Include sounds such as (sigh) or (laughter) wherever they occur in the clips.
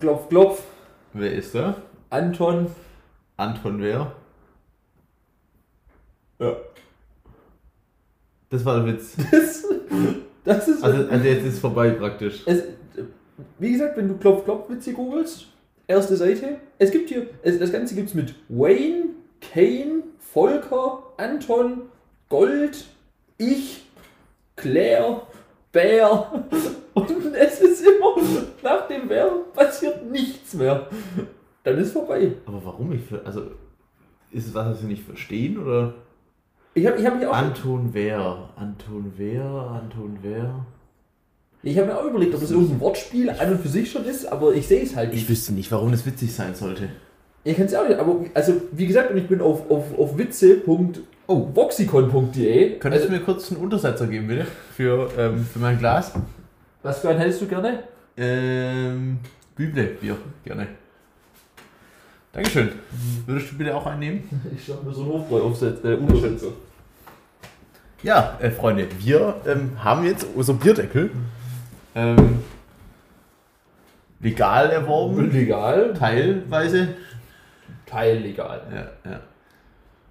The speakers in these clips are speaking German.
Klopf, klopf. Wer ist da? Anton. Anton wer? Ja. Das war der Witz. (laughs) Das, das ist. Also, also jetzt ist vorbei praktisch. es, wie gesagt, wenn du Klopf, klopf Witze googelst, erste Seite. Es gibt hier, es, das Ganze gibt es mit Wayne, Kane, Volker, Anton, Gold, ich, Claire, Bär. Und es ist immer, nach dem Bär passiert nichts mehr. Dann ist vorbei. Aber warum? Ich, also, ist es was, was wir nicht verstehen? Oder? Ich habe ich hab mich auch. Anton wer? Anton wer? Anton wer? Ich habe mir auch überlegt, ob das irgendein Wortspiel an und für sich schon ist, aber ich sehe es halt nicht. Ich wüsste nicht, warum das witzig sein sollte. Ich kann es auch nicht, aber also wie gesagt, und ich bin auf, auf, auf witze.voxicon.de. Könntest Also, du mir kurz einen Untersetzer geben, bitte? Für, ähm, für mein Glas? Was für einen hättest du gerne? Ähm, Büble, Bier, gerne. Dankeschön. Würdest du bitte auch einen nehmen? (laughs) Ich habe mir so einen Hofbräu aufsetzen, äh, Untersetzer. Ja, äh, Freunde, wir ähm, haben jetzt unser Bierdeckel ähm, legal erworben. Legal, Teilweise. teillegal. Ja, ja.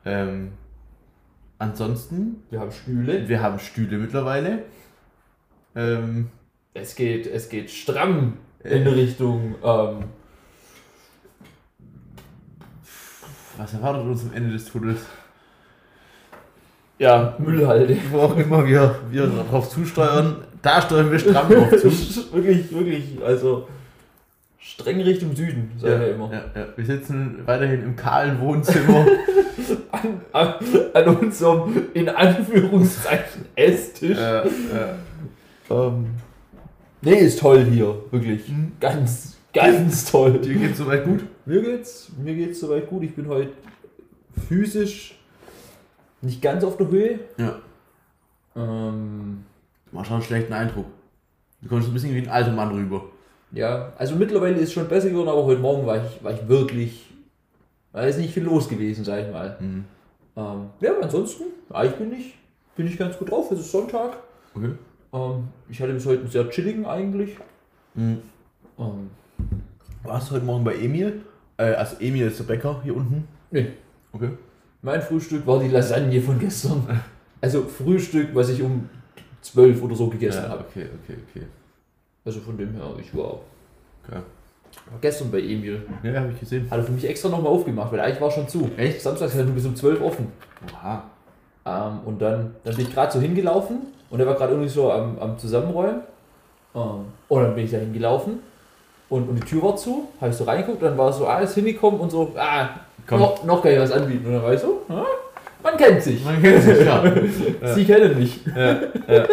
Ähm, ansonsten, Wir haben Stühle. wir haben Stühle mittlerweile. Ähm, Es geht, es geht stramm in Richtung. Ähm, was erwartet uns am Ende des Tunnels? ja, Müllhalde. Wo auch immer wir, wir darauf zusteuern, da steuern wir stramm drauf zu. (laughs) wirklich, wirklich, also streng Richtung Süden, sagen wir immer. Ja, ja. Wir sitzen weiterhin im kahlen Wohnzimmer. (laughs) An, an, an unserem, in Anführungszeichen, Esstisch. äh, äh, Ähm, nee, ist toll hier, wirklich. Mhm. Ganz, ganz toll. dir geht's soweit gut? Mir geht's, mir geht's soweit gut. Ich bin heute physisch nicht ganz auf der Höhe. Ja. Ähm, Du machst schon einen schlechten Eindruck. Du kommst ein bisschen wie ein alter Mann rüber. ja, also mittlerweile ist es schon besser geworden, aber heute Morgen war ich, war ich wirklich, da ist nicht viel los gewesen, sag ich mal. Mhm. Ähm, ja, aber ansonsten, eigentlich bin ich, bin ich ganz gut drauf. Es ist Sonntag. Okay. Ähm, ich hatte bis heute einen sehr chilligen eigentlich. Mhm. Ähm, Warst du heute Morgen bei Emil? Äh, also Emil ist der Bäcker hier unten. nee, Okay. Mein Frühstück war die Lasagne von gestern. Also Frühstück, was ich um 12 oder so gegessen Ja, habe. okay, okay, okay. Also von dem her, ich war, okay. war gestern bei Emil. Ja, habe ich gesehen. Hat er für mich extra nochmal aufgemacht, weil eigentlich war schon zu. Echt? Samstags hat er nur bis um 12 offen. Oha. Ähm, und dann, dann bin ich gerade so hingelaufen und er war gerade irgendwie so am, am Zusammenräumen. Ähm, und dann bin ich da hingelaufen und, und die Tür war zu, habe ich so reingeguckt, dann war so alles hingekommen und so, ah, Komm. noch, noch kann ich was anbieten. Und dann war ich so, ah, man kennt sich. Man kennt sich, (laughs) ja. Sie kennen mich. ja, ja.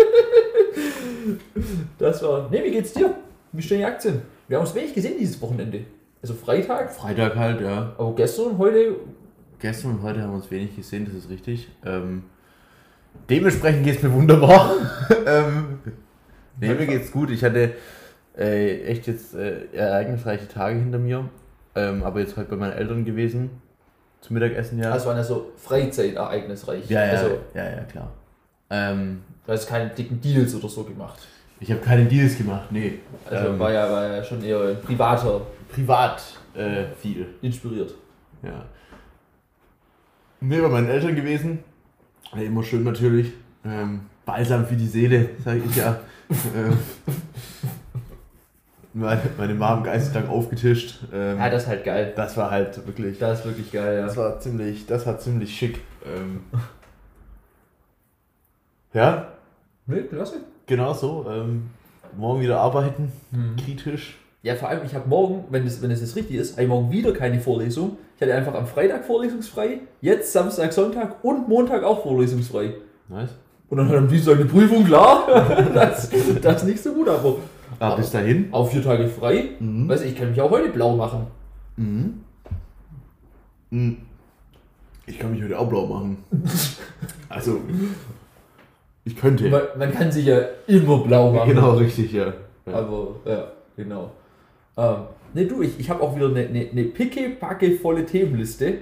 Das war. Ne, wie geht's dir? Wie stehen die Aktien? Wir haben uns wenig gesehen dieses Wochenende. Also Freitag, Freitag halt, ja. aber gestern und heute. Gestern und heute haben wir uns wenig gesehen, das ist richtig. Ähm, dementsprechend geht es mir wunderbar. (laughs) ähm, nee, mir geht's gut. Ich hatte äh, echt jetzt äh, ereignisreiche Tage hinter mir. Ähm, aber jetzt heute bei meinen Eltern gewesen. Zum Mittagessen, ja. Das waren ja so Freizeitereignisreich. ja, ja, Also, ja, ja, klar. Ähm, du hast keine dicken Deals oder so gemacht. ich habe keine Deals gemacht, nee. Also Ähm, war, ja, war ja schon eher privater privat äh, viel. inspiriert. Ja. Nee, bei meinen Eltern gewesen. Ja, immer schön natürlich. Ähm, balsam für die Seele, sage ich ja. ähm, meine, meine Mom geisteskrank aufgetischt. Ähm, Ja, das ist halt geil. das war halt wirklich. Das ist wirklich geil, Das ja. war ziemlich, das war ziemlich schick. Ähm, ja, Ne, klasse. genau so. Ähm, morgen wieder arbeiten, Mhm. kritisch. Ja, vor allem, ich habe morgen, wenn es, wenn es jetzt richtig ist, habe ich morgen wieder keine Vorlesung. Ich hatte einfach am Freitag vorlesungsfrei, jetzt Samstag, Sonntag und Montag auch vorlesungsfrei. Nice. Und dann hat am Dienstag eine Prüfung, klar. (laughs) das, das ist nicht so gut, aber Ah, bis dahin. auch vier Tage frei. Mhm. Weiß ich, ich kann mich auch heute blau machen. Mhm. Mhm. Ich kann mich heute auch blau machen. (laughs) Also, ich könnte. Man, man kann sich ja immer blau machen. Genau, richtig, ja. ja. Aber, ja, genau. Ähm, ne, du, ich, ich habe auch wieder eine, eine, eine picke, volle Themenliste.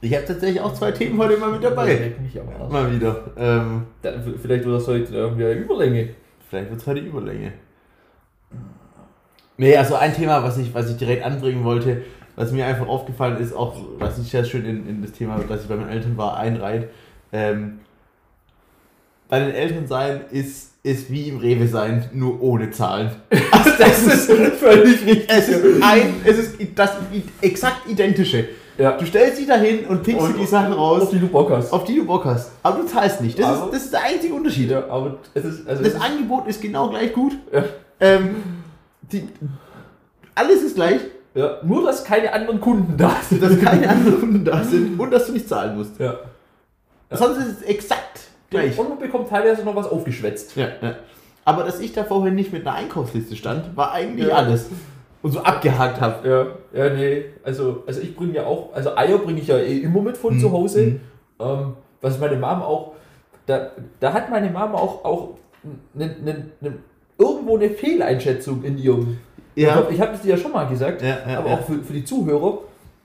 Ich habe tatsächlich auch zwei Themen heute mal mit dabei. Mich am Arsch. Mal wieder. Ähm, Dann, vielleicht wird das heute irgendwie eine Überlänge. vielleicht wird es heute Überlänge. Nee, also ein Thema, was ich, was ich direkt anbringen wollte, was mir einfach aufgefallen ist, auch was ich sehr schön in, in das Thema, dass ich bei meinen Eltern war, einreiht. Ähm, bei den Eltern sein ist, ist wie im Rewe sein, nur ohne Zahlen. Also (laughs) das ist völlig richtig. Es ist, ein, es ist das exakt identische. Ja. Du stellst dich dahin und pickst dir die Sachen raus, Auf die du Bock hast. auf die du Bock hast. Aber du zahlst nicht. Das, Aber- ist, das ist der einzige Unterschied. Ja, aber es ist, also Das es Angebot ist genau gleich gut. ja, Ähm, die, alles ist gleich, ja, nur, dass keine anderen Kunden da sind. dass keine anderen Kunden da sind und dass du nicht zahlen musst. Ja. Sonst ist es exakt gleich. Und man bekommt teilweise noch was aufgeschwätzt. Ja, ja. Aber dass ich da vorher nicht mit einer Einkaufsliste stand, war eigentlich Ja. alles. Und so abgehakt habe. Ja, ja, nee. Also, also ich bringe ja auch, also Eier bringe ich ja eh immer mit von Mhm. zu Hause. Mhm. Ähm, was meine Mom auch, da, da hat meine Mom auch, auch ne, ne, ne, irgendwo eine Fehleinschätzung in ihrem. Ja. Ich habe es dir ja schon mal gesagt, Ja, aber auch für, für die Zuhörer.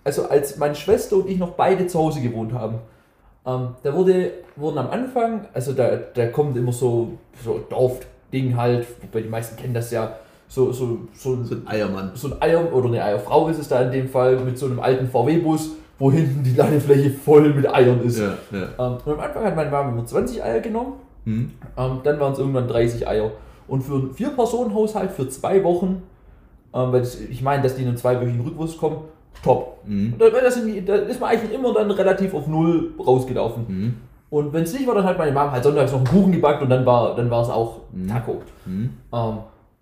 Also als meine Schwester und ich noch beide zu Hause gewohnt haben, ähm, da wurde, wurden am Anfang, also da, da kommt immer so, so Dorfding halt, wobei die meisten kennen das ja, so, so, so, ein- So ein Eiermann. so ein Eier oder eine Eierfrau ist es da in dem Fall mit so einem alten VW-Bus, wo hinten die Ladefläche voll mit Eiern ist. Ja, ja. Ähm, und am Anfang hat meine Mama immer 20 Eier genommen, Hm. ähm, dann waren es irgendwann 30 Eier. Und für einen Vier-Personen-Haushalt für zwei Wochen, ähm, weil das, ich meine, dass die in einen zweiwöchigen Rückwurst kommen, top. Hm. Und da, da ist man eigentlich immer dann relativ auf Null rausgelaufen. Hm. Und wenn es nicht war, dann hat meine Mama halt sonntags noch einen Kuchen gebackt und dann war dann war es auch Mhm. Taco. Hm. Ähm,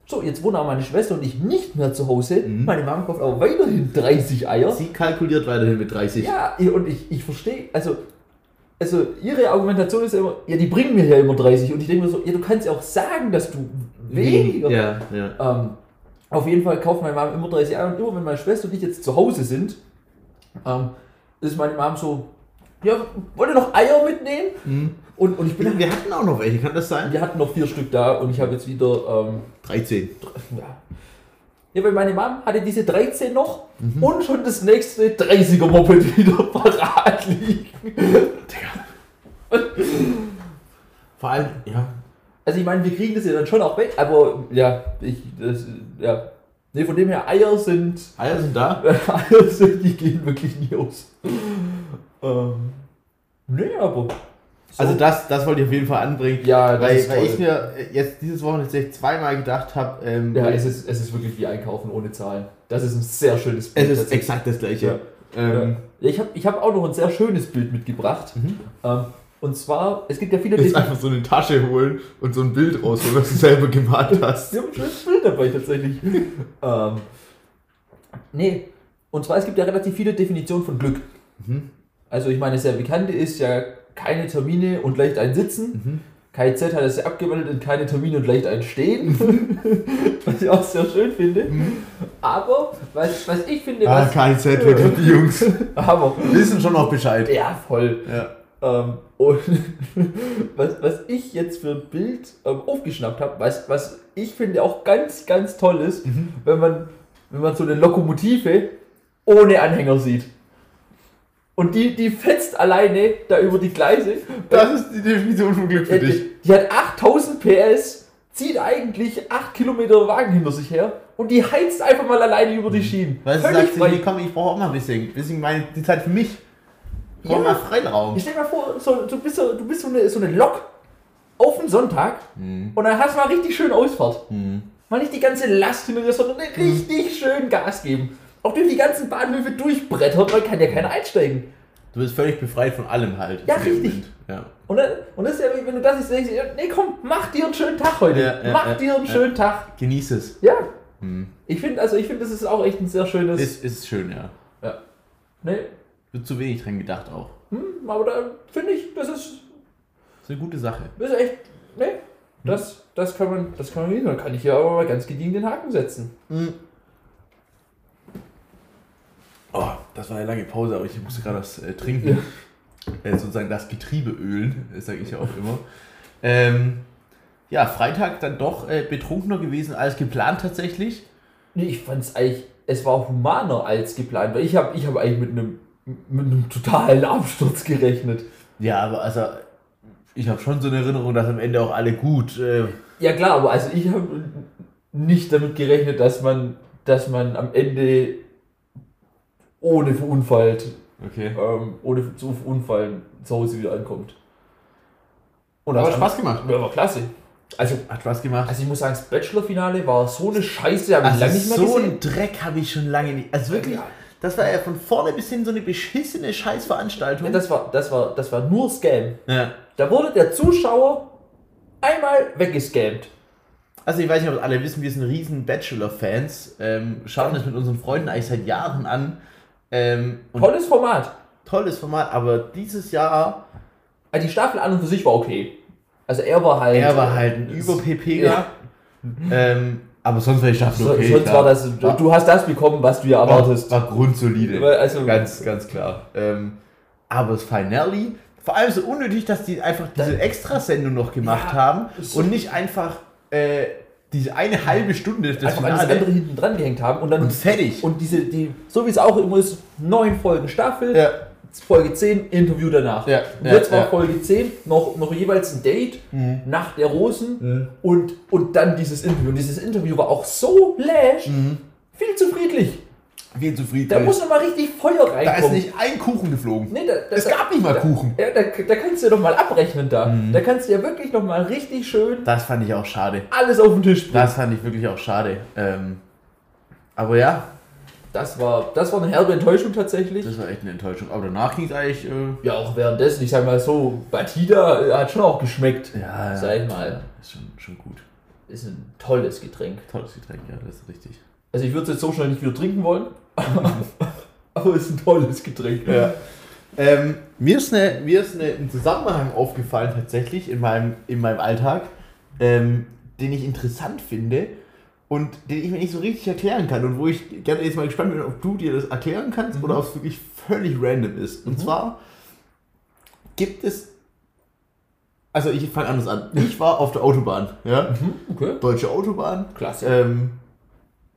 so, jetzt wohnen auch meine Schwester und ich nicht mehr zu Hause. Mhm. Meine Mama kauft aber weiterhin 30 Eier. Sie kalkuliert weiterhin mit 30. Ja, und ich, ich verstehe, also, also ihre Argumentation ist ja immer, ja, die bringen mir ja immer 30. Und ich denke mir so, ja, du kannst ja auch sagen, dass du weniger. Ja, ja. Ähm, auf jeden Fall kauft meine Mama immer 30 Eier und immer wenn meine Schwester und ich jetzt zu Hause sind, ähm, ist meine Mom so, ja, wollt ihr noch Eier mitnehmen? Hm. Und, und ich bin, Wir hatten auch noch welche, kann das sein? wir hatten noch vier Stück da und ich habe jetzt wieder, ähm, 13. ja. Ja, weil meine Mom hatte diese 13 noch und schon das nächste 30er Moped (laughs) wieder parat liegen. Vor allem, ja. Also ich meine, wir kriegen das ja dann schon auch weg, aber ja, ich, das, ja. Nee, von dem her, Eier sind, Eier sind da. (laughs) Eier sind, die gehen wirklich nie aus. Ähm, nee, aber. so- Also das, das wollte ich auf jeden Fall anbringen. ja, das Weil, weil ich mir jetzt dieses Wochenende tatsächlich zweimal gedacht habe, ähm, ja, es ist, es ist wirklich wie Einkaufen ohne Zahlen. Das ist ein sehr schönes Bild. es ist exakt das gleiche. Ja. Ähm, Ja, ich habe ich hab auch noch ein sehr schönes Bild mitgebracht. Mhm. Ähm, und zwar, es gibt ja viele Jetzt einfach so eine Tasche holen und so ein Bild rausholen, was du selber gemalt (laughs) hast. Wir haben ein schönes Bild dabei tatsächlich. (laughs) ähm, nee, und zwar es gibt ja relativ viele Definitionen von Glück. Mhm. Also ich meine, sehr bekannte ist ja keine Termine und leicht ein Sitzen. Mhm. KZ hat es ja abgewandelt in keine Termine und leicht ein Stehen. (laughs) was ich auch sehr schön finde. Aber, was, was ich finde, Ah, was, kein Z, die Jungs aber, wissen schon noch Bescheid. ja, voll. Ja. Ähm, und (laughs) was, was ich jetzt für ein Bild ähm, aufgeschnappt habe, was, was ich finde auch ganz, ganz toll ist, Mhm. wenn, man, wenn man so eine Lokomotive ohne Anhänger sieht. Und die, die fetzt alleine da über die Gleise. Das ist die Definition von Glück für Äh, dich. Die, die hat 8000 PS, zieht eigentlich 8 Kilometer Wagen hinter sich her und die heizt einfach mal alleine über die Schienen. Sie Völlig sagt, frei. nee, komm, ich brauche auch mal ein bisschen. Bisschen meine, die Zeit für mich. Ich brauche Ja. Freiraum. Ich stell dir mal vor, so, du bist, so, du bist so, eine, so eine Lok auf einen Sonntag Mhm. und dann hast du mal richtig schön Ausfahrt. Mhm. Mal nicht die ganze Last hinter dir, sondern richtig schön Gas geben. Auch durch die ganzen Bahnhöfe durchbrettert, weil kann ja keiner einsteigen. Du bist völlig befreit von allem halt. Ja, richtig. Ja. Und, dann, und das ist ja, wie wenn du das jetzt denkst, nee komm, mach dir einen schönen Tag heute. Ja, ja, mach ja, dir einen schönen Tag. Genieß es. Ja, Mhm. ich finde, also ich finde, das ist auch echt ein sehr schönes. Ist, ist schön, ja. ja. Nee, Wird zu wenig dran gedacht auch. hm, aber da finde ich, das ist, Ist eine gute Sache. das ist echt, nee, das, das kann man, das kann man nicht. Dann kann ich ja aber mal ganz gediegen den Haken setzen. Oh, das war eine lange Pause, aber ich musste gerade was äh, trinken. Äh, sozusagen das Getriebe ölen, (laughs) sage ich ja auch immer. Ähm, ja, Freitag dann doch äh, betrunkener gewesen als geplant tatsächlich. Nee, ich fand es eigentlich, es war humaner als geplant, weil ich habe ich hab eigentlich mit einem, mit einem totalen Absturz gerechnet. Ja, aber also ich habe schon so eine Erinnerung, dass am Ende auch alle gut. Äh, Ja klar, aber also ich habe nicht damit gerechnet, dass man dass man am Ende ohne verunfallt, Okay. ähm, ohne zu verunfallen zu Hause wieder ankommt. Und Aber das Spaß gemacht. Ja, war klasse. Also, Hat Spaß gemacht. also ich muss sagen, das Bachelor-Finale war so eine Scheiße, habe ich Also lange nicht mehr so gesehen. einen Dreck habe ich schon lange nicht. Also wirklich, Ja. Das war ja von vorne bis hin so eine beschissene Scheißveranstaltung. Ja, das, war, das, war, das war nur Scam. ja. Da wurde der Zuschauer einmal weggescammt. Also ich weiß nicht, ob alle wissen, wir sind riesen Bachelor-Fans. Ähm, schauen das mit unseren Freunden eigentlich seit Jahren an. Ähm, Tolles Format. tolles Format, aber dieses Jahr, Also die Staffel an und für sich war okay. Also er war halt. er war halt ein über-PP. Ja. Ähm, aber sonst war die Staffel So, okay. sonst klar. war das. Du hast das bekommen, was du ja erwartest. War, war grundsolide. Also, Ganz, ganz klar. Ähm, aber das Finale, vor allem so unnötig, dass die einfach diese Extrasendung noch gemacht Ja, haben und nicht einfach äh, diese eine halbe Stunde des einfach alles andere hinten dran gehängt haben und dann. und fertig. Und diese, die, so wie es auch immer ist, neun Folgen Staffel, ja, Folge 10, Interview danach. Ja, ja, jetzt war ja. Folge 10 noch, noch jeweils ein Date, Mhm. Nacht der Rosen und, und dann dieses Interview. Und dieses Interview war auch so lash, Mhm. viel zu friedlich. viel zufrieden. Da muss noch mal richtig Feuer reinkommen. da ist nicht ein Kuchen geflogen. Nee, da, da, Es gab nicht mal Kuchen. Ja, da, da kannst du doch mal abrechnen da. Mhm. Da kannst du ja wirklich noch mal richtig schön Das fand ich auch schade. alles auf den Tisch bringen. Das fand ich wirklich auch schade. Ähm, aber ja, Das war, das war eine herbe Enttäuschung tatsächlich. das war echt eine Enttäuschung. Aber danach ging es eigentlich. Äh, Ja, auch währenddessen, ich sag mal so, Batida äh, hat schon auch geschmeckt. ja, Sag ich mal. Ist schon, schon gut. Ist ein tolles Getränk. Tolles Getränk, ja, das ist richtig. Also ich würde es jetzt so schnell nicht wieder trinken wollen, (laughs) aber es ist ein tolles Getränk. Ja. Ähm, mir ist, eine, mir ist eine, ein Zusammenhang aufgefallen tatsächlich in meinem, in meinem Alltag, ähm, den ich interessant finde und den ich mir nicht so richtig erklären kann und wo ich gerne jetzt mal gespannt bin, ob du dir das erklären kannst oder ob es wirklich völlig random ist. Und Mhm. zwar gibt es, also ich fange anders an. Ich war auf der Autobahn, ja, Mhm, Okay. deutsche Autobahn, Klasse. ähm,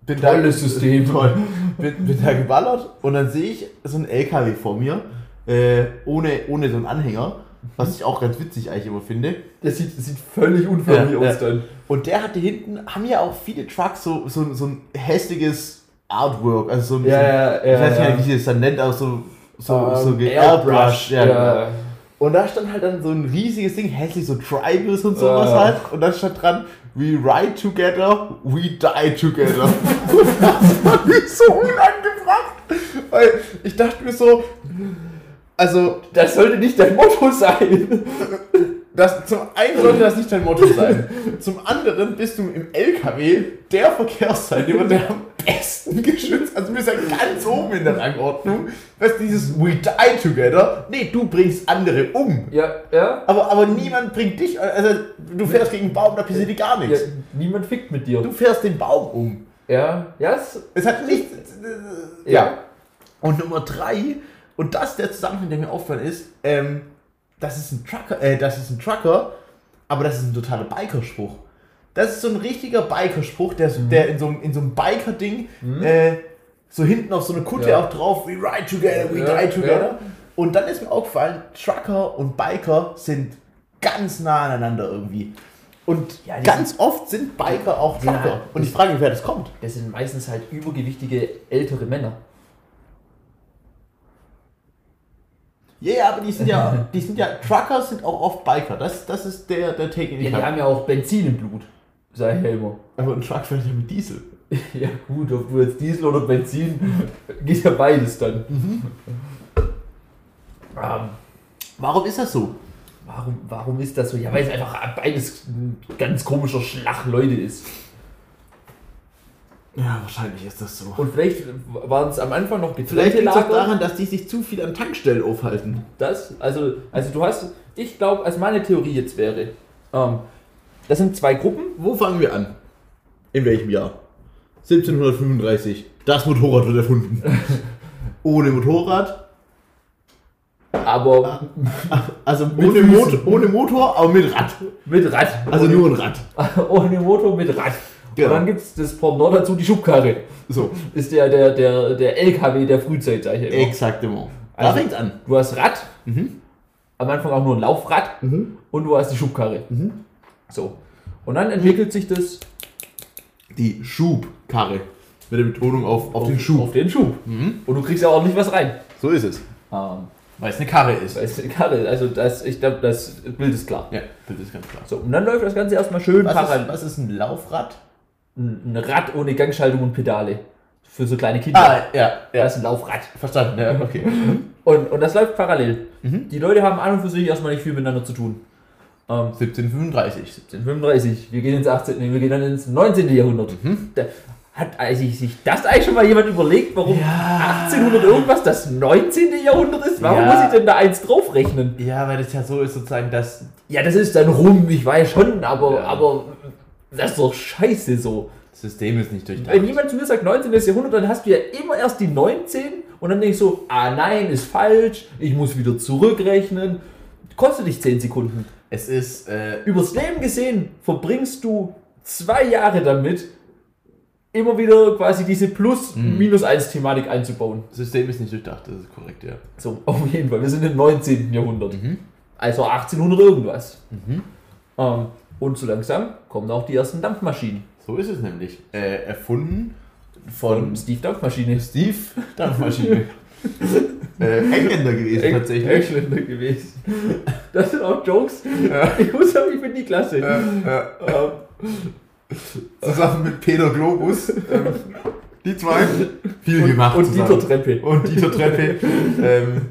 bin Tolles System. (laughs) Toll. Bin, bin da geballert und dann sehe ich so einen LKW vor mir, äh, ohne, ohne so einen Anhänger, was ich auch ganz witzig eigentlich immer finde. Das sieht, das sieht völlig unförmig Ja, aus ja. dann. Und der hatte hinten, haben ja auch viele Trucks so, so, so ein hässliches Artwork, also so ein Ja, bisschen, ja, ich ja, weiß ja. nicht, wie sie es dann nennt, aber so, so, so Ähm, ge- Airbrush. ja, genau. Ja. Und da stand halt dann so ein riesiges Ding, hässlich, so Tribals und sowas Ja. halt. Und da stand dran, we ride together, we die together. (laughs) das war mir so unangebracht. Weil ich dachte mir so, also, Das sollte nicht dein Motto sein. (laughs) das, zum einen sollte das nicht dein Motto sein. Zum anderen bist du im LKW der Verkehrsteilnehmer, der am besten geschützt, also du bist ja ganz oben in der Rangordnung, was dieses we die together, nee, du bringst andere um. Ja, ja. Aber, aber niemand bringt dich, also du fährst gegen einen Baum, da passiert dir gar ja nichts. niemand fickt mit dir. Du fährst den Baum um. Ja, ja, es, Es hat nichts. ja. Und Nummer drei, und das ist der Zusammenhang, der mir auffällt, ist, ähm, das ist ein Trucker, äh, das ist ein Trucker, aber das ist ein totaler Bikerspruch. Das ist so ein richtiger Bikerspruch, der, Mhm. der in so, einem- in so einem Biker-Ding, äh, so hinten auf so eine Kutte Ja. auch drauf, we ride together, we Ja, die together. ja. Und dann ist mir aufgefallen, Trucker und Biker sind ganz nah aneinander irgendwie. Und Ja, ganz oft sind Biker auch Trucker. und ich frage mich, wer das kommt. Das sind meistens halt übergewichtige ältere Männer. Ja, ja, aber die sind ja, die sind ja, Trucker sind auch oft Biker. Das, das ist der, der Take, den Ja, ich die habe. haben ja auch Benzin im Blut. Ja immer. Aber ein Truck fährt ja mit Diesel. (laughs) Ja gut, ob du jetzt Diesel oder Benzin, (laughs) geht ja beides dann. Ähm, Warum ist das so? warum, warum ist das so? Ja, weil es einfach beides ein ganz komischer Schlag Leute ist. Ja, wahrscheinlich ist das so. Und vielleicht waren es am Anfang noch Vielleicht getrennte liegt es auch daran, dass die sich zu viel an Tankstellen aufhalten. Das, also, also du hast, ich glaube, als meine Theorie jetzt wäre, ähm, das sind zwei Gruppen. Wo fangen wir an? In welchem Jahr? 1735. Das Motorrad wird erfunden. (laughs) Ohne Motorrad. Aber (laughs) Also ohne. Motor, ohne Motor, aber mit Rad. mit Rad. Also ohne, nur ein Rad. (laughs) ohne Motor mit Rad. Genau. Und dann gibt es das Pendant dazu, die Schubkarre. So, Ist der, der, der, der LKW der Frühzeit, sag ich immer. exaktement. Da Also- fängt's an. Du hast Rad, Mhm. am Anfang auch nur ein Laufrad Mhm. und du hast die Schubkarre. Mhm. So. Und dann entwickelt sich das, Die Schubkarre. Mit der Betonung auf, auf den Schub. Auf den Schub. Mhm. Und du kriegst ja ordentlich was rein. So ist es. Ähm, Weil es eine Karre ist. weil es eine Karre, also das, ich glaube, das Bild ist klar. Ja, das ist ganz klar. So, und dann läuft das Ganze erstmal schön Was parallel. ist, was ist ein Laufrad? Ein Rad ohne Gangschaltung und Pedale. Für so kleine Kinder. Ah, ja, ja. Das ist ein Laufrad. Verstanden, ja, okay. Und, und das läuft parallel. Mhm. Die Leute haben an und für sich erstmal nicht viel miteinander zu tun. Ähm, 1735. 1735, wir gehen ins 18., nee, wir gehen dann ins 19. Jahrhundert. Mhm. Da hat eigentlich sich das eigentlich schon mal jemand überlegt, warum Ja. 1800 irgendwas das 19. Jahrhundert ist? Warum Ja. muss ich denn da eins draufrechnen? Ja, weil das ja so ist, sozusagen, dass. Ja, das ist dann rum, ich weiß schon, aber, Ja. aber das ist doch scheiße so. Das System ist nicht durchdacht. Wenn jemand zu mir sagt 19. Jahrhundert, dann hast du ja immer erst die 19 und dann denkst du, ah nein, ist falsch, ich muss wieder zurückrechnen. Kostet dich 10 Sekunden. Es ist. Äh, Übers Leben gesehen verbringst du zwei Jahre damit, immer wieder quasi diese Plus-Minus-1-Thematik einzubauen. das System ist nicht durchdacht, das ist korrekt, ja. So, auf jeden Fall. Wir sind im 19. Jahrhundert. Mhm. Also 1800 irgendwas. Mhm. Ähm, und so langsam kommen auch die ersten Dampfmaschinen. So ist es nämlich. Äh, erfunden von Von Steve Dampfmaschine. Steve Dampfmaschine. (laughs) äh, Engländer gewesen Eng- tatsächlich. Engländer gewesen. Das sind auch Jokes. Ja. Ich muss sagen, ich finde die klasse. Äh, äh, Ähm, zusammen mit Peter Globus. Ähm, die zwei. Viel und, gemacht. und zusammen. Dieter Treppe. Und Dieter Treppe. ähm,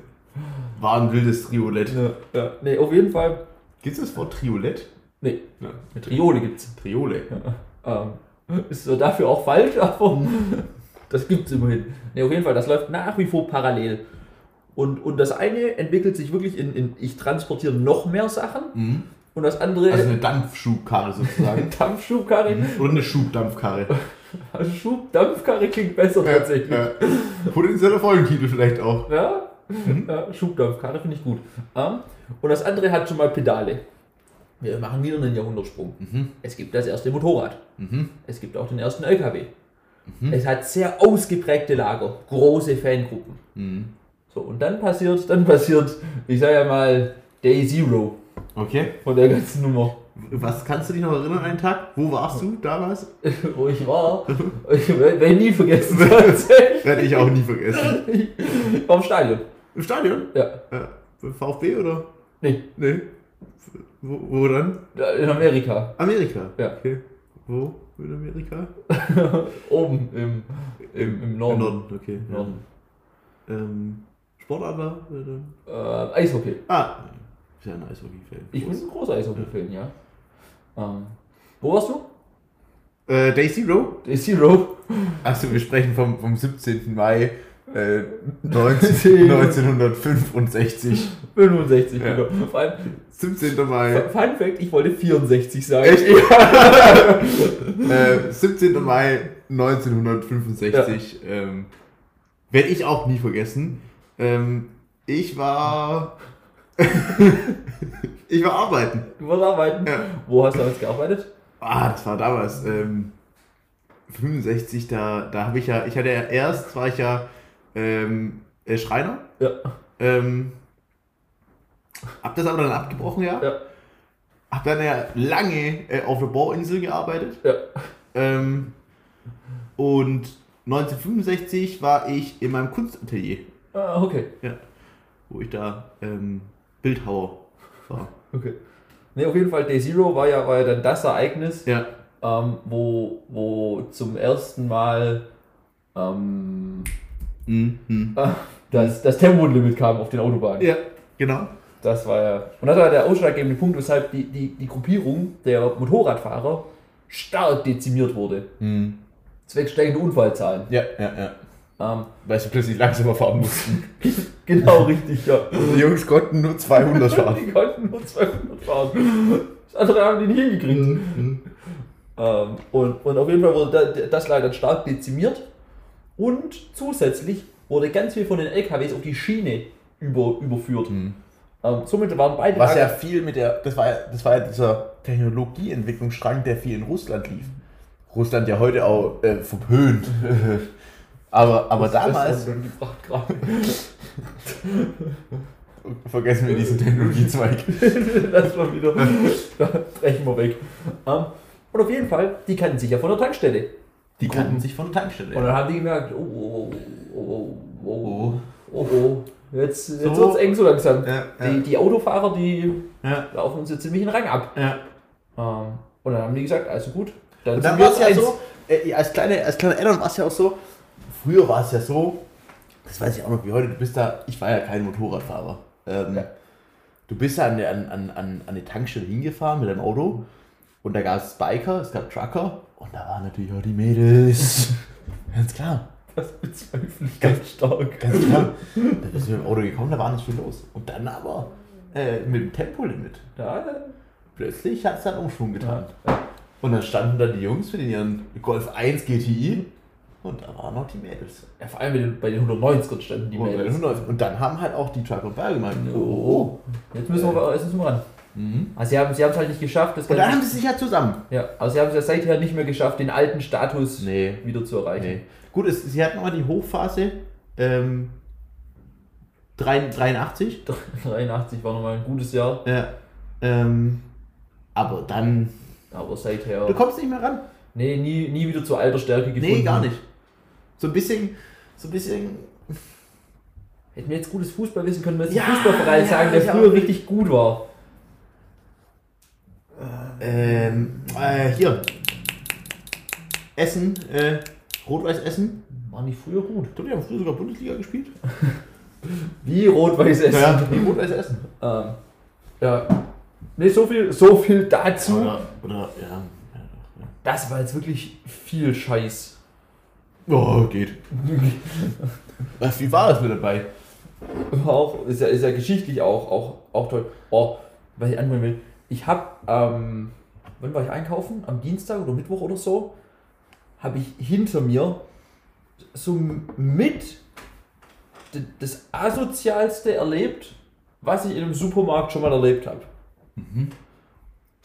war ein wildes Triolett. Ja, ja. Nee, auf jeden Fall. Gibt es das Wort Triolett? Nee, Ja. eine Triole gibt's. Triole. Ähm, ist so dafür auch falsch, (laughs) aber das gibt's immerhin. Nee, auf jeden Fall, das läuft nach wie vor parallel. Und, und das eine entwickelt sich wirklich in, in ich transportiere noch mehr Sachen Mhm. und das andere Also eine Dampfschubkarre sozusagen. (laughs) Dampfschubkarre. Oder eine Schubdampfkarre. (laughs) Also Schub, Dampfkarre klingt besser tatsächlich. Ja, ja. Potenzieller Folgentitel vielleicht auch. Ja, ja Schubdampfkarre finde ich gut. Ähm, und das andere hat schon mal Pedale. Wir machen wieder einen Jahrhundertsprung. Mhm. Es gibt das erste Motorrad. Mhm. Es gibt auch den ersten LKW. Mhm. Es hat sehr ausgeprägte Lager, große Fangruppen. Mhm. So, und dann passiert, dann passiert, ich sage ja mal, Day Zero Okay. von der ganzen Nummer. Was kannst du dich noch erinnern, einen Tag? Wo warst du damals? (laughs) Wo ich war, ich werde nie vergessen. (laughs) Werde ich auch nie vergessen. Ich war im Stadion. Im Stadion? Ja. Ja. VfB oder? Nee, Nee. Wo, wo dann? in Amerika. Amerika. Ja. Okay. Wo in Amerika? (laughs) Oben im, im, im Norden. Im Norden, okay. Ja. Norden. Ähm, Sportart war? Äh, Eishockey. Ah, ist ja ein Eishockey-Fan. Ich bin ein großer Eishockey-Fan, ja. Ähm, wo warst du? Äh, Day Zero? Day Zero. Achso, wir sprechen vom, vom 17. Mai äh, 19, 1965. 65, Ja. genau. Vor allem, 17. Mai. Fun Fact, ich wollte 64 sagen. Echt? (laughs) äh, 17. Mai 1965. Ähm, Werde ich auch nie vergessen. Ähm, ich war. (laughs) ich war arbeiten. Du warst arbeiten. Ja. Wo hast du damals gearbeitet? Ah, das war damals. Ähm, 65, da, da habe ich ja. Ich hatte ja erst, war ich ja ähm, äh, Schreiner. Ja. Ähm, hab das aber dann abgebrochen, ja. Ja. Hab dann ja lange äh, auf der Bohrinsel gearbeitet. Ja. Ähm, und 1965 war ich in meinem Kunstatelier, Ah, okay. wo ich da ähm, Bildhauer war. Okay. Ne, auf jeden Fall, Day Zero war ja, war ja dann das Ereignis, Ja. ähm, wo, wo zum ersten Mal ähm, Mhm. äh, das, das Tempolimit kam auf den Autobahnen. Ja, genau. Das war ja. Und das war der ausschlaggebende Punkt, weshalb die, die, die Gruppierung der Motorradfahrer stark dezimiert wurde. Mhm. Zwecks steigende Unfallzahlen. Ja, ja, ja. Ähm, Weil sie plötzlich langsamer fahren mussten. (laughs) genau richtig, ja. Die Jungs konnten nur 200 fahren. (laughs) Die konnten nur 200 fahren. Das andere haben die nicht hingekriegt. Mhm. Ähm, und, und auf jeden Fall wurde da- das leider stark dezimiert. Und zusätzlich wurde ganz viel von den LKWs auf die Schiene über, überführt. Ähm, somit waren beide Was ja viel mit der, das war ja, das war ja dieser Technologieentwicklungsstrang, der viel in Russland lief. Russland ja heute auch äh, verpönt. (laughs) aber aber Das- damals, (laughs) vergessen wir diesen Technologiezweig. (laughs) das war wieder. Da brechen wir weg. Ähm, und auf jeden Fall, die kannten sich ja von der Tankstelle. Die Gucken. kannten sich von der Tankstelle. Und dann haben die gemerkt, oh oh oh, oh, oh, oh, oh, oh, oh, oh. oh. Jetzt, jetzt so. wird es eng so langsam. Ja, ja. Die, die, Autofahrer, die ja. laufen uns jetzt ziemlich einen Rang ab. Ähm, und dann haben die gesagt, also gut. Dann und dann war es ja so, äh, als kleine, als kleiner Addon war es ja auch so, früher war es ja so, das weiß ich auch noch wie heute, du bist da, ich war ja kein Motorradfahrer. Ähm, du bist ja an, der, an, an, an die Tankstelle hingefahren mit deinem Auto mhm. und da gab es Biker, es gab Trucker und da waren natürlich auch die Mädels. (laughs) Ganz klar. Das bezweifle ich ganz stark. Ganz klar. da bist du mit dem Auto gekommen, da war nicht viel los. Und dann aber äh, mit dem Tempolimit. Ja, Plötzlich hat es dann Umschwung getan. ja. Und dann standen da die Jungs mit ihren Golf 1 GTI und da waren noch die Mädels. ja, vor allem bei den, bei den 190ern standen die Und, Mädels. und dann haben halt auch die Truck und Bar gemeint, Oh, oh. Jetzt müssen wir, jetzt müssen wir ran. Mhm. Also sie haben sie es halt nicht geschafft, das Und dann haben sie sich ja zusammen. ja, also sie haben es ja seither nicht mehr geschafft, den alten Status Nee. wieder zu erreichen. nee. Gut, es, sie hatten mal die Hochphase ähm, 83. 83 (laughs) war nochmal ein gutes Jahr, Ja. Ähm, aber dann. aber seither. Du kommst nicht mehr ran. Nee, nie, nie wieder zur alter Stärke gefunden. Nee, gar nicht. So ein bisschen. So ein bisschen. Hätten wir jetzt gutes Fußball wissen können, wir jetzt Ja, einen Fußballverein ja, sagen, der früher richtig gut war. Ähm, äh, hier. Essen. Äh, Rot-Weiß Essen. War nicht früher gut. Ich glaube, die haben früher sogar Bundesliga gespielt. (laughs) Wie rot-weiß Essen. Ja, die Rot-Weiß Essen. Ähm, ja. Nee, so viel, so viel dazu. Oder, oder, ja. Das war jetzt wirklich viel Scheiß. Oh, geht. (laughs) Was, wie war das mit dabei? Auch, ist ja, ist ja geschichtlich auch, auch, auch toll. Oh, was ich anholen will. Ich habe, ähm, wann war ich einkaufen? Am Dienstag oder Mittwoch oder so, habe ich hinter mir so mit das asozialste erlebt, was ich in einem Supermarkt schon mal erlebt habe.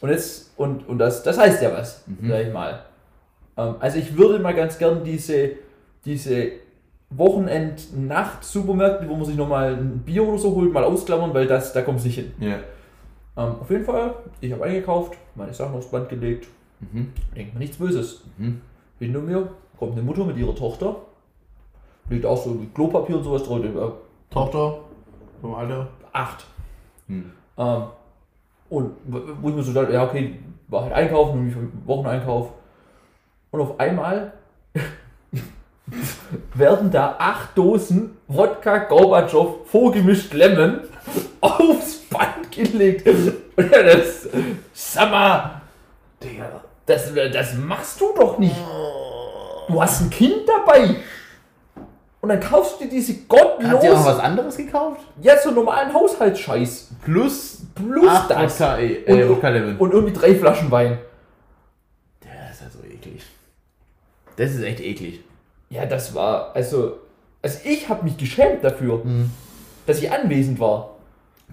Und jetzt, und, und das, das heißt ja was, Mhm. sag ich mal. Ähm, also ich würde mal ganz gern diese, diese Wochenend-Nacht-Supermärkte, wo man sich nochmal ein Bier oder so holt, mal ausklammern, weil das, da kommt es nicht hin. Ja. Ähm, auf jeden Fall, ich habe eingekauft, meine Sachen aufs Band gelegt, Mhm. denkt mir nichts Böses. Mhm. Hinter mir kommt eine Mutter mit ihrer Tochter, liegt auch so mit Klopapier und sowas drauf, äh, Tochter vom Alter. acht. Hm. Ähm, und wo ich mir so dachte, ja okay, war halt einkaufen, für Wocheneinkauf. Und auf einmal (laughs) werden da acht Dosen Wodka Gorbatschow vorgemischt Lemon (laughs) aufs Band gelegt. Und ja, das, mal, Digga, das, das machst du doch nicht. Du hast ein Kind dabei. Und dann kaufst du dir diese Hat sie auch was anderes gekauft? ja, so normalen Haushaltsscheiß. Plus Plus 8 das. Wodka, äh, äh, Und- Wodka Lemon. Und irgendwie drei Flaschen Wein. Der ist ja so eklig. Das ist echt eklig. Ja, das war, also, also ich habe mich geschämt dafür, Mhm. dass ich anwesend war.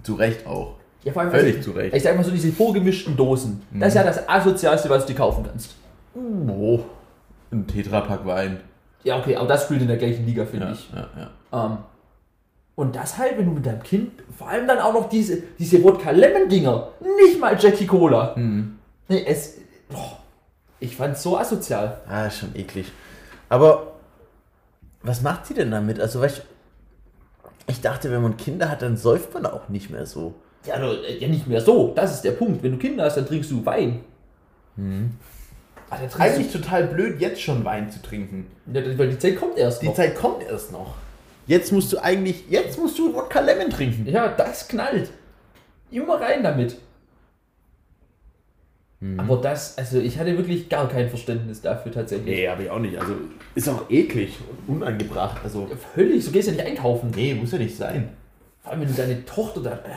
Zu Recht auch. Ja, vor allem, Völlig also, zu Recht. Ich sag mal so, diese vorgemischten Dosen, das ist ja das asozialste, was du dir kaufen kannst. Oh. Ein Tetrapack Wein. Ja, okay, aber das spielt in der gleichen Liga, finde Ja, ich. ja, ja. Ähm, und das halt, wenn du mit deinem Kind, vor allem dann auch noch diese, diese Wodka-Lemon-Dinger, nicht mal Jackie Cola. Mhm. Nee, es, boah, ich fand's so asozial. Ah, ist schon eklig. Aber was macht sie denn damit? Also, weißt du, ich dachte, wenn man Kinder hat, dann säuft man auch nicht mehr so. Ja, du, äh, ja, nicht mehr so. Das ist der Punkt. Wenn du Kinder hast, dann trinkst du Wein. Ah, dann trinkst Eigentlich total blöd, jetzt schon Wein zu trinken. du, ja, weil die Zeit kommt erst Die noch. Zeit kommt erst noch. Jetzt musst du eigentlich, jetzt musst du Wodka Lemon trinken. Ja, das knallt. Immer rein damit. Aber das, also ich hatte wirklich gar kein Verständnis dafür tatsächlich. Nee, habe ich auch nicht. Also, ist auch eklig und unangebracht. Also, Ja, Völlig, so gehst du ja nicht einkaufen. nee, muss ja nicht sein. Vor allem, wenn du deine Tochter da. Äh!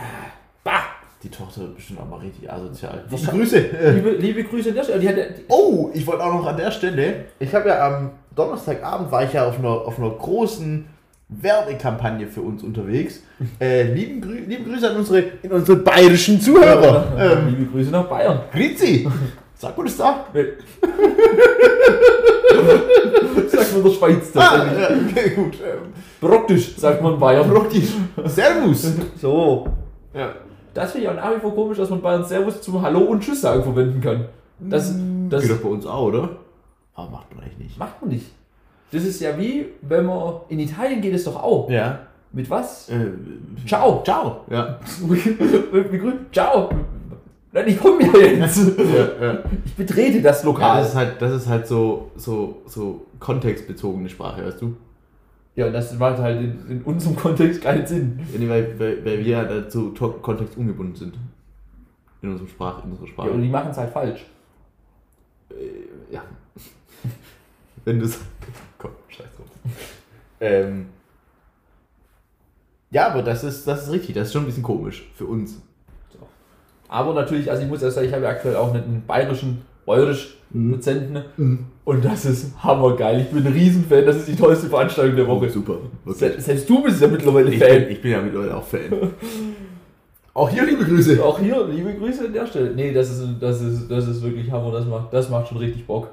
Die Tochter ist bestimmt auch mal richtig asozial. Was- Grüße. (laughs) Liebe, liebe Grüße an der Stelle. Die hatte, die, Oh, ich wollte auch noch an der Stelle, ich habe ja am Donnerstagabend war ich ja auf einer, auf einer großen Werbekampagne für uns unterwegs. (laughs) Äh, lieben, Grü liebe Grüße an unsere, in unsere bayerischen Zuhörer. ähm, liebe Grüße nach Bayern. Grüezi. (laughs) Sag gut es da. Nee. sagt man in der Schweiz Ah, tatsächlich. ja, okay, gut. Ähm, Praktisch, sagt man Bayern. praktisch. Servus. So. Ja. Das finde ich auch nach wie vor komisch, dass man Bayern Servus zum Hallo und Tschüss sagen verwenden kann. Das, das, Geht doch bei uns auch, oder? Aber macht man eigentlich nicht. Macht man nicht. Das ist ja wie, wenn man in Italien geht es doch auch. Ja. Mit was? Äh, Ciao. Ciao. Ja. (laughs) Begrüßt. Ciao. Nein, ich komme ja jetzt. (laughs) ja, ja. Ich betrete das Ja, Lokal. das ist halt, das ist halt so, so, so kontextbezogene Sprache, weißt du? Ja, und das macht halt in, in unserem (laughs) Kontext keinen Sinn. Ja, weil, weil, weil wir ja dazu to- Kontext ungebunden sind. In unserer Sprache, in unserer Ja, Sprache. und die machen es halt falsch. Äh, ja. (laughs) Wenn du sagst. (laughs) Komm, scheiß drauf. ähm. Ja, aber das ist, das ist richtig, das ist schon ein bisschen komisch für uns. Aber natürlich, also ich muss ja sagen, ich habe ja aktuell auch einen bayerischen, bayerisch Mhm. Dozenten. Und das ist hammergeil. Ich bin ein Riesenfan. Das ist die tollste Veranstaltung der Woche. Super. Se- Selbst du bist ja mittlerweile Ich Fan. bin, ich bin ja mittlerweile auch Fan. auch hier liebe Grüße. Auch hier, liebe Grüße an der Stelle. Nee, das ist, das ist, das ist wirklich Hammer. Das macht, das macht schon richtig Bock.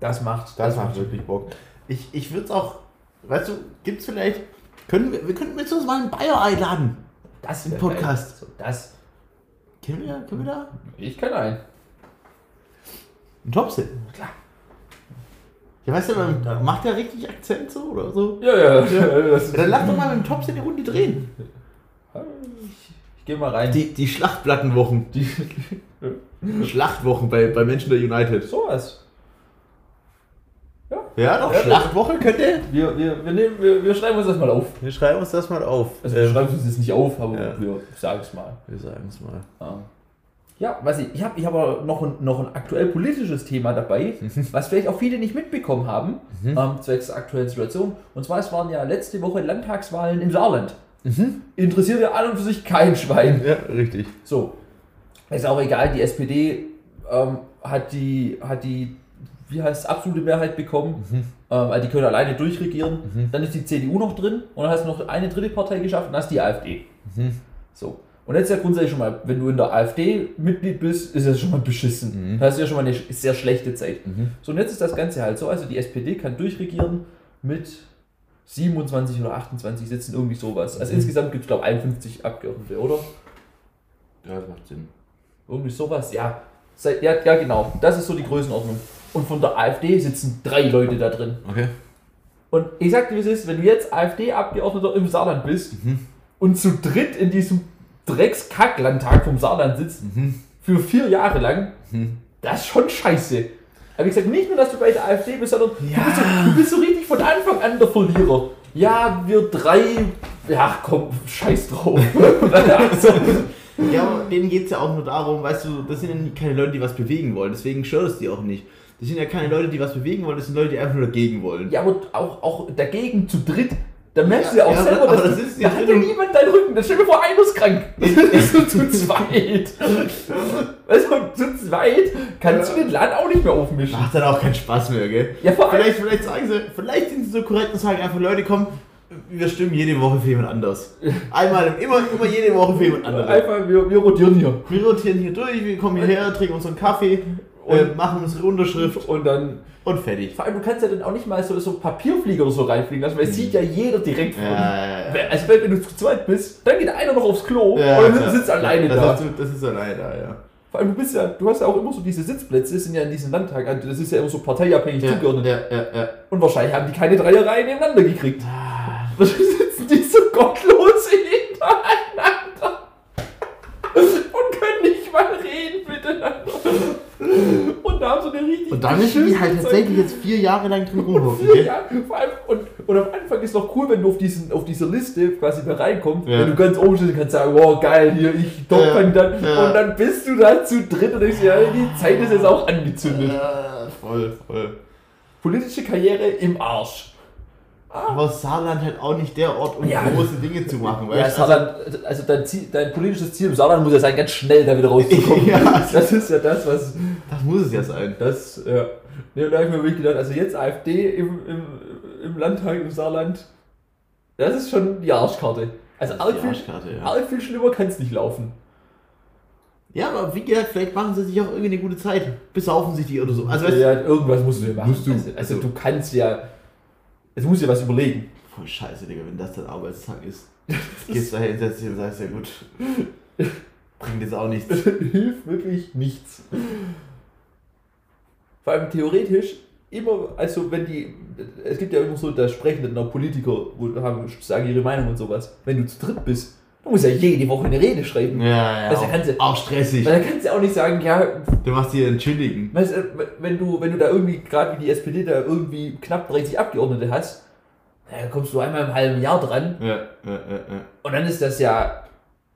Das macht, Das macht wirklich Bock. Ich, ich würde es auch, weißt du, gibt es vielleicht, können wir, wir könnten jetzt uns mal einen Bayer einladen. das im wär Podcast. geil. Das, Können wir, können wir da? ich kann ein. Ein Topset. Klar. Ja, weißt du, macht der richtig Akzent so oder so. Ja, ja. Ja, (laughs) dann lass doch mal mit dem Topset die Runde drehen. ich, ich gehe mal rein. Die, die Schlachtplattenwochen. Die, (laughs) Schlachtwochen bei, bei Manchester United. sowas. Ja, doch, Ja, Schlachtwoche könnte. Wir, wir, wir, nehmen, wir, wir schreiben uns das mal auf. Wir schreiben uns das mal auf. Also wir Ähm, schreiben uns das nicht auf, aber ja. wir sagen es mal. wir sagen es mal. Ähm, Ja, weiß ich, ich habe ich hab aber noch ein, noch ein aktuell politisches Thema dabei, was vielleicht auch viele nicht mitbekommen haben, ähm, zwecks der aktuellen Situation. Und zwar, es waren ja letzte Woche Landtagswahlen im Saarland. Interessiert ja an und für sich kein Schwein. Ja, richtig. So, ist auch egal, die SPD ähm, hat die, hat die, wie heißt es, absolute Mehrheit bekommen. Ähm, also die können alleine durchregieren. Dann ist die CDU noch drin und dann hast du noch eine dritte Partei geschafft und hast die AfD. So. Und jetzt ist ja grundsätzlich schon mal, wenn du in der AfD Mitglied bist, ist das schon mal beschissen. Da hast du ja schon mal eine sehr schlechte Zeit. So, und jetzt ist das Ganze halt so, also die SPD kann durchregieren mit 27 oder 28 Sitzen, irgendwie sowas. Also insgesamt gibt es, glaube ich, 51 Abgeordnete, oder? Ja, das macht Sinn. Irgendwie sowas, ja. Ja. Ja, genau. Das ist so die Größenordnung. Und von der AfD sitzen drei Leute da drin. Okay. Und ich sag dir, wie es ist, wenn du jetzt AfD-Abgeordneter im Saarland bist und zu dritt in diesem Dreckskack-Landtag vom Saarland sitzt, für vier Jahre lang, das ist schon scheiße. Aber wie gesagt, nicht nur, dass du bei der AfD bist, sondern Ja. du, bist so, du bist so richtig von Anfang an der Verlierer. Ja, wir drei, ja komm, scheiß drauf. also, (laughs) Ja, aber denen geht es ja auch nur darum, weißt du, das sind ja keine Leute, die was bewegen wollen, deswegen stört es die auch nicht. Das sind ja keine Leute, die was bewegen wollen, das sind Leute, die einfach nur dagegen wollen. Ja, aber auch, auch dagegen zu dritt, da merkst du ja Ja, auch ja, selber, dass das ist ja da hat ja niemand deinen Rücken. Das stell dir vor, einer ist krank. (laughs) Bist du zu zweit. Weißt du, zu zweit kannst du den Laden auch nicht mehr aufmischen. Macht dann auch keinen Spaß mehr, gell? Ja, vor allem, Vielleicht, vielleicht sagen sie, vielleicht sind sie so korrekt und sagen einfach, Leute, komm, wir stimmen jede Woche für jemand anders. (laughs) Einmal, im- immer, immer jede Woche für jemand anderen. einfach, wir, wir rotieren hier. Wir rotieren hier durch, wir kommen hierher, trinken unseren Kaffee, Und- äh, machen unsere Unterschrift Und dann, und fertig. vor allem, du kannst ja dann auch nicht mal so, so Papierflieger oder so reinfliegen lassen, weil es sieht ja jeder direkt von. Ja, ja, ja. Also, wenn, du zu zweit bist, dann geht einer noch aufs Klo Ja, und dann sitzt alleine das da. Du, das ist alleine da, ja. Vor allem, du bist ja, du hast ja auch immer so diese Sitzplätze, sind ja in diesem Landtag, also das ist ja immer so parteiabhängig zugeordnet. ja, ja, ja. Und wahrscheinlich haben die keine Dreierreihen nebeneinander gekriegt. Ah. (laughs) Sitzen die so gottlos hintereinander und können nicht mal reden miteinander. (laughs) Und da haben so eine richtig Und da müssen die halt tatsächlich jetzt vier Jahre lang drin rumhocken, Vier? Jahre, vor allem, und, und am Anfang ist noch cool, wenn du auf, diesen, auf dieser Liste quasi mehr reinkommst, Ja. wenn du ganz oben stehst und kannst sagen, wow, geil, hier, ich Ja, Top-Kandidat. ja. Und dann bist du da zu dritt und denkst, ja, die Zeit ist jetzt auch angezündet. Ja, voll, voll. Politische Karriere im Arsch. Aber Saarland halt auch nicht der Ort, um Ja. große Dinge zu machen, Ja, weißt du? Saarland, also dein, Ziel, dein politisches Ziel im Saarland muss ja sein, ganz schnell da wieder rauszukommen. (laughs) Ja. Das ist ja das, was Das muss es ja sein. das, ja. Nee, und da habe ich mir wirklich gedacht, also jetzt AfD im, im, im Landtag im Saarland, das ist schon die Arschkarte. Also arg viel, Arschkarte, ja. arg viel schlimmer kann es nicht laufen. Ja, aber wie gesagt, vielleicht machen sie sich auch irgendwie eine gute Zeit. Besaufen sich die oder so. Also, weißt du, ja, irgendwas musst du ja machen. Musst du. Also, also Also- du kannst ja, es muss ja was überlegen. voll scheiße, Digga, wenn das dein Arbeitstag ist. (laughs) Gehst da hin, setzt dich und sagst, ja gut, (laughs) bringt jetzt auch nichts. (laughs) Hilft wirklich nichts. vor allem theoretisch, immer, also wenn die, es gibt ja immer so, da sprechen dann auch Politiker, wo haben, sagen ihre Meinung und sowas. Wenn du zu dritt bist, du musst ja jede Woche eine Rede schreiben. Ja, ja. Also auch, kannst du- auch stressig. Weil da kannst du auch nicht sagen, ja, Du machst dir einen chilligen. weißt, du, wenn du, wenn du da irgendwie, gerade wie die SPD, da irgendwie knapp 30 Abgeordnete hast, dann kommst du einmal im halben Jahr dran Ja, ja, ja, ja. und dann ist das ja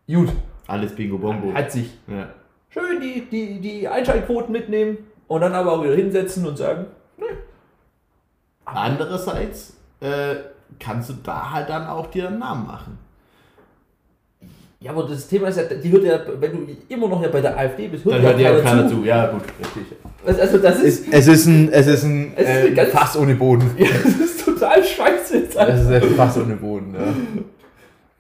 gut, Alles Bingo Bongo. hat sich. Ja. Schön die, die, die Einschaltquoten mitnehmen und dann aber auch wieder hinsetzen und sagen, Andererseits äh, kannst du da halt dann auch dir einen Namen machen. Ja, aber das Thema ist ja, die hört ja, wenn du immer noch ja bei der AfD bist, hört Dann ja hört auch keiner keiner zu. zu. Ja, gut, richtig. Also, also das ist, Es, es ist ein, es ist ein, Es ist äh, ganz- Fass ohne Boden. (laughs) ja, das ist total scheiße. Jetzt Das ist ein Fass ohne Boden, ja.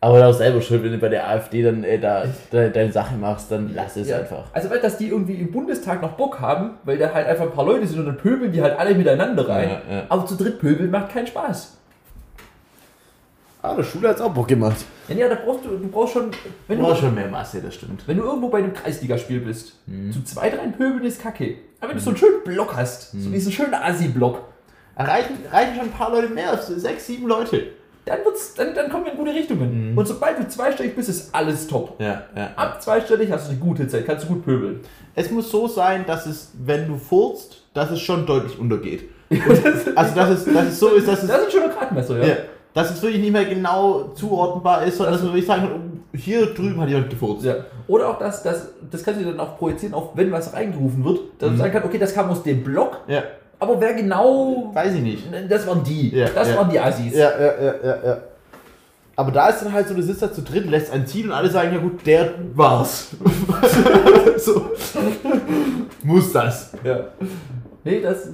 Aber auch selber schuld, wenn du bei der AfD dann äh, da, da deine Sache machst, dann lass es Ja. einfach. Also weil dass die irgendwie im Bundestag noch Bock haben, weil da halt einfach ein paar Leute sind und dann pöbeln die halt alle miteinander rein. Ja, ja. Aber zu dritt pöbeln macht keinen Spaß. Ah, der Schule hat es auch Bock gemacht. Ja, ja, da brauchst du, du brauchst schon, wenn Du brauchst schon mehr Masse, das stimmt. wenn du irgendwo bei einem Kreisligaspiel bist, Mhm. zu zweit rein pöbeln ist kacke. Aber wenn du so einen schönen Block hast, Mhm. so diesen schönen Assi-Block, Reichen, reichen schon ein paar Leute mehr, so sechs, sieben Leute. dann, wird's, dann, dann kommen wir in gute Richtungen. Mhm. Und sobald du zweistellig bist, ist alles top. Ja, ja. Ab zweistellig hast du eine gute Zeit, kannst du gut pöbeln. Es muss so sein, dass es, wenn du furzt, dass es schon deutlich untergeht. (laughs) Also, dass es, dass es so ist, dass es, Das ist ein schöner Gradmesser, ja. ja, dass es wirklich nicht mehr genau zuordnenbar ist, sondern dass man wirklich sagen kann, oh, hier drüben hat jemand gefurzt. Ja. Oder auch das, das, das kannst du dann auch projizieren, auch wenn was reingerufen wird, dass Mhm. du sagen kannst, okay, das kam aus dem Block, Ja, aber wer genau, weiß ich nicht. das waren die, Ja, das waren die Assis. Ja, ja, ja, ja, ja. Aber da ist dann halt so, du sitzt da zu dritt, lässt einen ziehen und alle sagen, ja gut, der war's. (laughs) so. Muss das. Ja. Nee, das,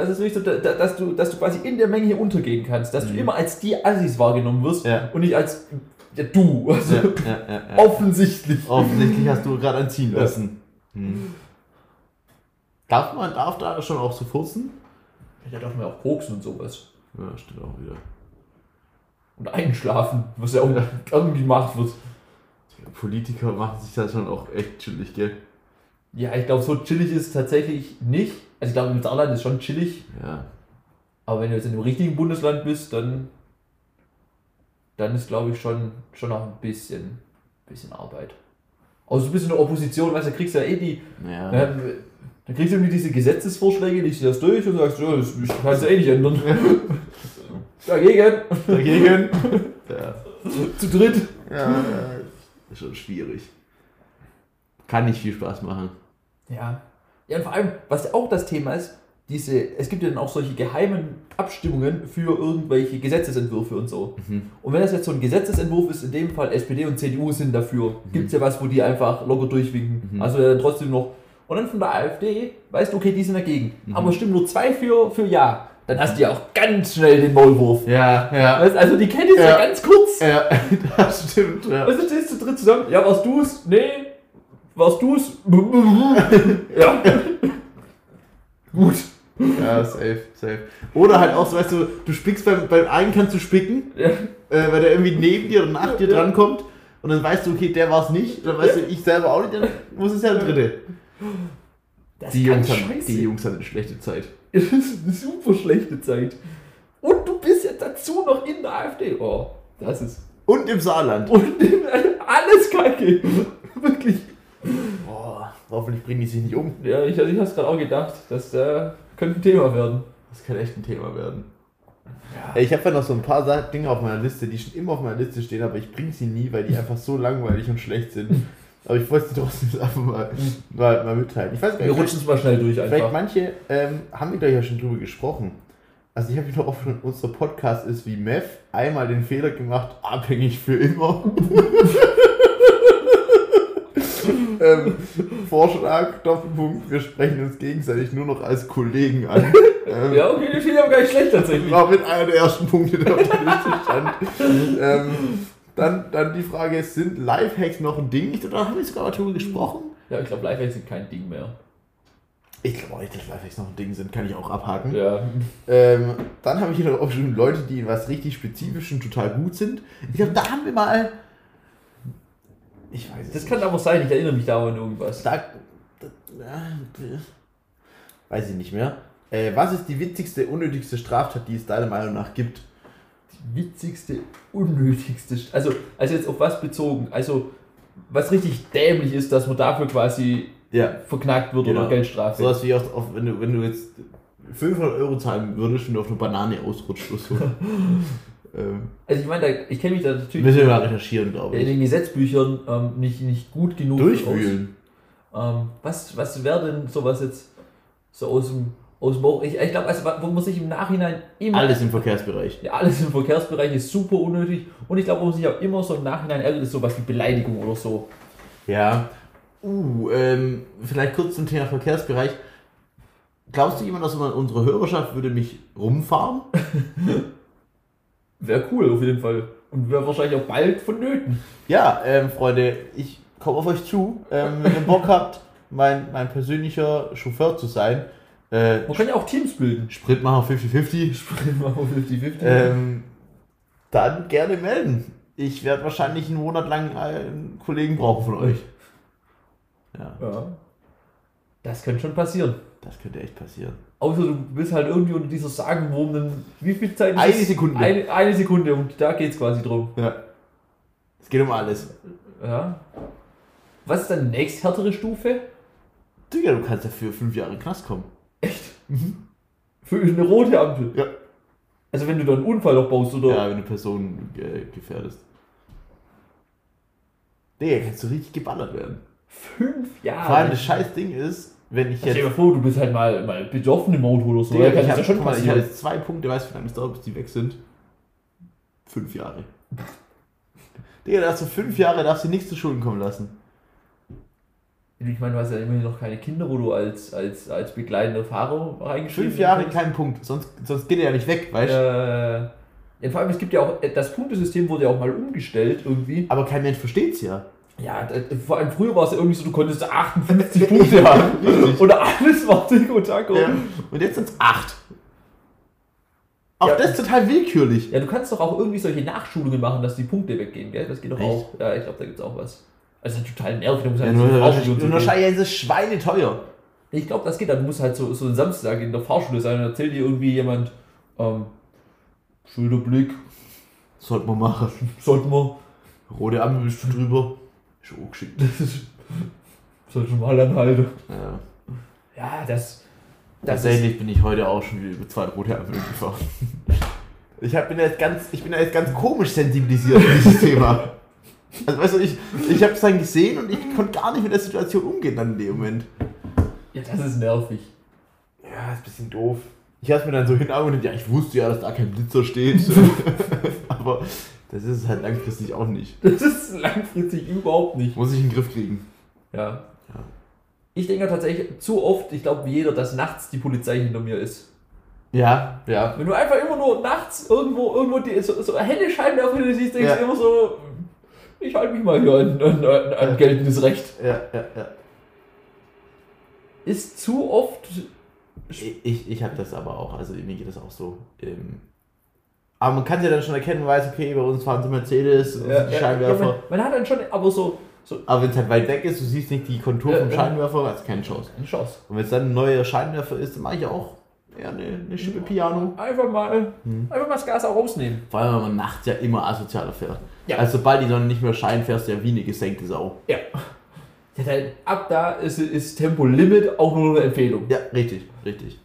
das ist wirklich so, da- da- dass du, dass du quasi in der Menge hier untergehen kannst, dass du Mhm. immer als die Assis wahrgenommen wirst Ja. und nicht als ja, du. Also Ja, ja, ja, ja. offensichtlich. Offensichtlich hast du gerade einen ziehen Ja. lassen. Hm. Darf man darf da schon auch so furzen? Ja, darf man ja auch koksen und sowas. Ja, stimmt auch wieder. Und einschlafen, was ja auch irgendwie gemacht wird. Politiker machen sich da schon auch echt chillig, gell? Ja, ich glaube, so chillig ist es tatsächlich nicht. Also ich glaube, im Saarland ist schon chillig, Ja. aber wenn du jetzt in dem richtigen Bundesland bist, dann, dann ist, glaube ich, schon, schon noch ein bisschen, bisschen Arbeit. Also ein bisschen eine Opposition, weißt du, da kriegst du ja eh die, Ja. ähm, dann kriegst du irgendwie diese Gesetzesvorschläge, liest du das durch und sagst, ja, das ich kann es ja eh nicht ändern. (laughs) Dagegen, Dagegen. (laughs) ja. zu dritt. ja. Ist schon schwierig. Kann nicht viel Spaß machen. Ja. Ja, und vor allem, was auch das Thema ist, diese, es gibt ja dann auch solche geheimen Abstimmungen für irgendwelche Gesetzesentwürfe und so. Mhm. Und wenn das jetzt so ein Gesetzesentwurf ist, in dem Fall SPD und CDU sind dafür, gibt es ja was, wo die einfach locker durchwinken. Mhm. Also ja, dann trotzdem noch. Und dann von der AfD, weißt du, okay, die sind dagegen. Mhm. Aber stimmen nur zwei für, für Ja. Dann hast du ja auch ganz schnell den Maulwurf. Ja, ja. Weißt, also die kennen es ja. Ja. ganz kurz. Ja, (laughs) das stimmt. Ja. Du, stehst zu dritt zusammen. Ja, warst du's? Nee. Warst du's? (laughs) ja. Gut. Ja, safe, safe. Oder halt auch so, weißt du, du spickst beim, beim einen kannst du spicken, Ja. äh, weil der irgendwie neben dir oder nach dir Ja. drankommt und dann weißt du, okay, der war's nicht, dann weißt du, ich selber auch nicht, dann muss es ja der dritte. Das Die Jungs, haben, scheiße. die Jungs haben eine schlechte Zeit. Das ist eine super schlechte Zeit. Und du bist jetzt dazu noch in der AfD. Oh, das ist. Und im Saarland. Und alles kacke. Wirklich. Boah, hoffentlich bringen die sich nicht um. Ja, ich, ich hab's gerade auch gedacht. Das äh, könnte ein Thema werden. Das kann echt ein Thema werden. Ja. Ich habe ja noch so ein paar Dinge auf meiner Liste, die schon immer auf meiner Liste stehen, aber ich bringe sie nie, weil die (laughs) einfach so langweilig und schlecht sind. Aber ich wollte sie trotzdem jetzt (laughs) einfach mal, mal, mal mitteilen. Ich weiß gar Wir rutschen es mal schnell durch Vielleicht einfach. manche ähm, haben wir gleich ja schon drüber gesprochen. Also ich habe noch oft schon, unser Podcast ist wie Meth, einmal den Fehler gemacht, abhängig für immer. (laughs) ähm, Vorschlag, Doppelpunkt, wir sprechen uns gegenseitig nur noch als Kollegen an. Ähm, Ja, okay, die finde ich aber gar nicht schlecht tatsächlich. War mit einer der ersten Punkte, der auf der Liste stand. ähm, dann, dann die Frage, sind Lifehacks noch ein Ding? Ich glaube, da haben wir sogar mal drüber gesprochen. Ja, ich glaube, Lifehacks sind kein Ding mehr. Ich glaube auch nicht, dass Lifehacks noch ein Ding sind, kann ich auch abhaken. Ja. Ähm, dann habe ich hier noch aufgeschrieben, Leute, die in was richtig Spezifischem total gut sind. Ich glaube, da haben wir mal. Ich weiß es Das nicht. kann aber sein, ich erinnere mich da an irgendwas. Da, da, ja, weiß ich nicht mehr. Äh, was ist die witzigste, unnötigste Straftat, die es deiner Meinung nach gibt? Die witzigste, unnötigste. St- Also, also jetzt auf was bezogen? Also, was richtig dämlich ist, dass man dafür quasi Ja. verknackt wird Genau. oder Geldstrafe. Sowas wie auf, auf, wenn, du, wenn du jetzt 500 Euro zahlen würdest, wenn du auf eine Banane ausrutscht oder so. (laughs) ähm, Also, ich meine, ich kenne mich da natürlich müssen wir mal recherchieren, glaube in ich. den Gesetzbüchern ähm, nicht, nicht gut genug Durchwühlen. Ähm, was was wäre denn sowas jetzt so aus dem, aus dem Bauch? Ich, ich glaube, also, wo man sich im Nachhinein immer. Alles im Verkehrsbereich. Ja, alles im Verkehrsbereich ist super unnötig. Und ich glaube, wo man sich auch immer so im Nachhinein ärgert, ist sowas wie Beleidigung oder so. Ja. Uh, ähm, vielleicht kurz zum Thema Verkehrsbereich. Glaubst du jemand, dass unsere Hörerschaft würde mich rumfahren? (laughs) Wäre cool auf jeden Fall. Und wäre wahrscheinlich auch bald vonnöten. Ja, ähm, Freunde, ich komme auf euch zu. Ähm, wenn ihr Bock habt, mein, mein persönlicher Chauffeur zu sein, äh, Man kann ja auch Teams bilden. Spritmacher 50-50, Springen wir auf 50-50. ähm, dann gerne melden. Ich werde wahrscheinlich einen Monat lang einen Kollegen brauchen von euch. Ja, ja. Das könnte schon passieren. das könnte echt passieren. Außer du bist halt irgendwie unter dieser sagenwurmenden. Wie viel Zeit ist Eine? Sekunde. Eine, eine Sekunde und da geht es quasi drum. Ja. Es geht um alles. Ja. Was ist dann die nächsthärtere Stufe? Digga, du kannst dafür fünf Jahre in den Knast kommen. Echt? Für eine rote Ampel. Ja. Also wenn du da einen Unfall noch baust oder. Ja, wenn du Personen äh, gefährdest. Digga, kannst du richtig geballert werden. Fünf Jahre. Vor allem das scheiß Ding ist, wenn ich Stell dir jetzt. mal vor, du bist halt mal, mal besoffen im Auto oder so. Digga, ja, kann ich habe ja schon mal, ich hab passieren. jetzt zwei Punkte, weißt du, wie lange es dauert, bis die weg sind? Fünf Jahre. (laughs) Digga, da hast du fünf Jahre, darfst du nichts zu Schulden kommen lassen. Ich meine, du hast ja immerhin noch keine Kinder, wo du als, als, als begleitender Fahrer reingeschrieben Fünf Jahre kein Punkt, sonst, sonst geht er ja nicht weg, weißt du? Äh, vor allem, es gibt ja auch, das Punktesystem wurde ja auch mal umgestellt irgendwie. Aber kein Mensch versteht's ja. Ja, vor allem früher war es ja irgendwie so, du konntest 58 Punkte (laughs) haben. Oder alles war und Taco. ja. Und jetzt sind's acht. Auch Ja. das ist total willkürlich. Ja, du kannst doch auch irgendwie solche Nachschulungen machen, dass die Punkte weggehen, gell? Das geht doch Echt? auch. Ja, ich glaube, da gibt es auch was. Also total nervig, du musst Ja, halt nur, so nur, nur gehen. wahrscheinlich ist es schweineteuer. Ich glaube, das geht dann. Du musst halt so, so einen Samstag in der Fahrschule sein und erzählt dir irgendwie jemand, ähm, schöner Blick, Sollte man machen. sollten wir, Rote Ampel bist du drüber. Ist auch geschickt. sollten wir mal anhalten. Ja. Ja, das, das ist, Tatsächlich bin ich heute auch schon wieder über zwei rote Ampeln gefahren. Ich hab, bin, ja jetzt ganz, ich bin ja jetzt ganz komisch sensibilisiert für dieses Thema. Also weißt du, ich, ich habe es dann gesehen und ich konnte gar nicht mit der Situation umgehen dann in dem Moment. ja, das ist nervig. Ja, ist ein bisschen doof. Ich habe mir dann so hingearbeitet, ja, ich wusste ja, dass da kein Blitzer steht. (laughs) Aber das ist es halt langfristig auch nicht. (laughs) Das ist langfristig überhaupt nicht. Muss ich in den Griff kriegen. Ja. Ja. Ich denke tatsächlich zu oft, ich glaube wie jeder, dass nachts die Polizei hinter mir ist. Ja, ja. Wenn du einfach immer nur nachts irgendwo, irgendwo die, so, so helle Scheinwerfer siehst, denkst Ja. du immer so, ich halte mich mal hier an, an, an, an geltendes Recht. Ja, ja, ja. Ist zu oft. Ich, ich, ich habe das aber auch, also mir geht das auch so. Ähm, aber man kann ja dann schon erkennen, man weiß, okay, bei uns fahren sie Mercedes und die Scheinwerfer. man, man hat dann schon, aber so, so aber wenn es halt weit weg ist, du siehst nicht die Kontur Ja, vom ja. Scheinwerfer, hast keine Chance. eine Chance. Und wenn es dann ein neuer Scheinwerfer ist, dann mache ich auch eher eine, eine Schippe Piano. Einfach mal, Hm. einfach mal das Gas auch rausnehmen. Vor allem, wenn man nachts ja immer asozialer fährt. Ja. Also sobald die Sonne nicht mehr scheint, fährst du ja wie eine gesenkte Sau. Ja. Ja, dann, ab da ist, ist Tempolimit auch nur eine Empfehlung. Ja, richtig, richtig.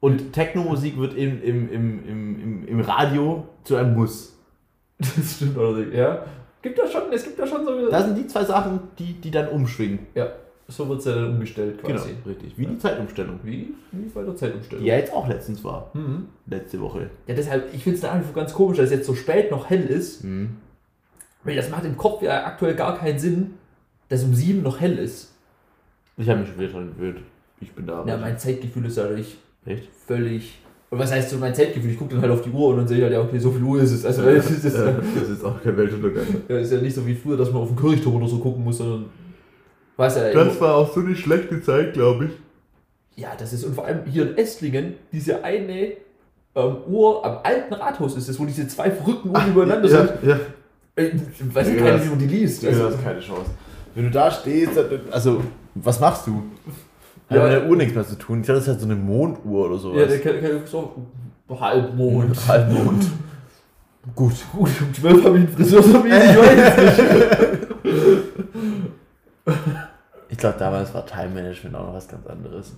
Und Techno-Musik wird im, im, im, im, im, im Radio zu einem Muss. (laughs) Das stimmt allerdings, ja. Gibt da schon, es gibt da schon so. Das sind die zwei Sachen, die, die dann umschwingen. ja, so wird es ja dann umgestellt quasi. Genau, richtig. Wie die Zeitumstellung. Wie? Wie bei der Zeitumstellung. Die ja jetzt auch letztens war. Mhm. Letzte Woche. Ja, deshalb, ich finde es da einfach ganz komisch, dass es jetzt so spät noch hell ist. Mhm. Weil das macht im Kopf ja aktuell gar keinen Sinn, dass um sieben noch hell ist. Ich habe mich schon wieder dran gewöhnt. Ich bin da. Ja, mein Zeitgefühl ist dadurch Echt? völlig. Und was heißt so mein Zeitgefühl? Ich gucke dann halt auf die Uhr und dann sehe ich halt, ja, okay, so viel Uhr ist es. Also, (laughs) das ist, das, das ist auch kein Weltuntergang. ja, ist ja nicht so wie früher, dass man auf den Kirchturm oder so gucken muss, sondern. Weiß ja, immer- war auch so eine schlechte Zeit, glaube ich. ja, das ist. Und vor allem hier in Esslingen, diese eine ähm, Uhr am alten Rathaus ist es, wo diese zwei verrückten Uhren übereinander sind. Ja, ja. Äh, weiß ja Ja, keiner, das- wie man die liest. Also, Also, hast keine Chance. Wenn du da stehst, also, was machst du? Hat Ja. mit der Uhr nichts mehr zu tun. Ich dachte, das ist halt so eine Monduhr oder sowas. Ja, der kann, kann so Halbmond. (laughs) Halbmond. Gut, gut, um 12 habe ich einen Friseurtermin, ich weiß nicht. (laughs) Ich glaube, damals war Time Management auch noch was ganz anderes.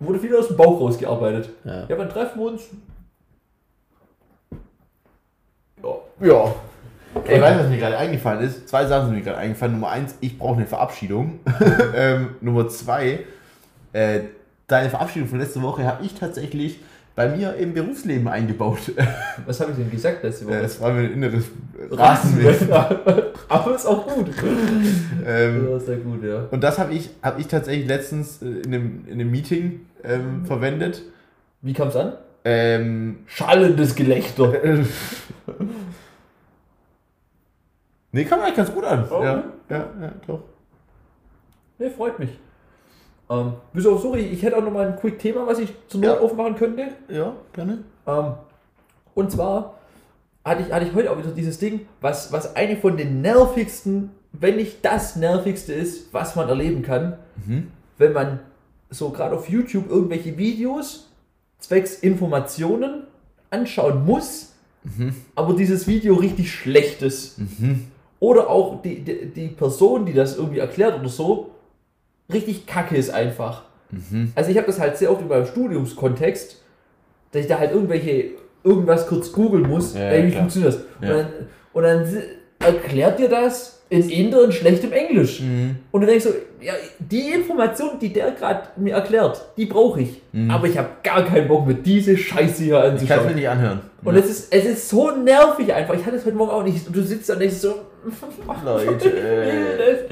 Wurde viel aus dem Bauch rausgearbeitet. Ja. Ja, wann treffen wir uns? Ja. Ja. Ey, weißt du, was mir gerade eingefallen ist? Zwei Sachen sind mir gerade eingefallen. Nummer eins, ich brauche eine Verabschiedung. (laughs) ähm, Nummer zwei, äh, deine Verabschiedung von letzter Woche habe ich tatsächlich bei mir im Berufsleben eingebaut. (laughs) Was habe ich denn gesagt letzte Woche? Es war mir ein inneres Rasenmähen. (laughs) Aber ist auch gut. ähm, Ja, sehr gut, ja. und das habe ich, hab ich tatsächlich letztens äh, in einem, in einem Meeting ähm, verwendet. Wie kam es an? Ähm, Schallendes Gelächter. (laughs) nee, kam eigentlich ganz gut an. Oh. Ja, ja, ja, doch. Ne, freut mich. Ähm, bis auf sorry, ich hätte auch noch mal ein Quick-Thema, was ich zur Not Ja. aufmachen könnte. Ja, gerne. Ähm, und zwar hatte ich, hatte ich heute auch wieder dieses Ding, was, was eine von den nervigsten, wenn nicht das nervigste ist, was man erleben kann, Mhm. wenn man so gerade auf YouTube irgendwelche Videos zwecks Informationen anschauen muss, aber dieses Video richtig schlecht ist. Mhm. Oder auch die, die, die Person, die das irgendwie erklärt oder so, richtig kacke ist einfach. Mhm. Also ich habe das halt sehr oft in meinem Studiumskontext, dass ich da halt irgendwelche, irgendwas kurz googeln muss, Ja, ey, wie klar. funktioniert das? Ja. Und, dann, und dann erklärt dir das in Inder in schlechtem Englisch. Mhm. Und dann denkst du, ja, die Information, die der gerade mir erklärt, die brauche ich. Aber ich habe gar keinen Bock mit diese Scheiße hier Ich kann es mir anzuschauen. nicht anhören. Und es ist, es ist so nervig einfach. Ich hatte es heute Morgen auch nicht. Und du sitzt da und denkst so, (laughs) Leute, (laughs)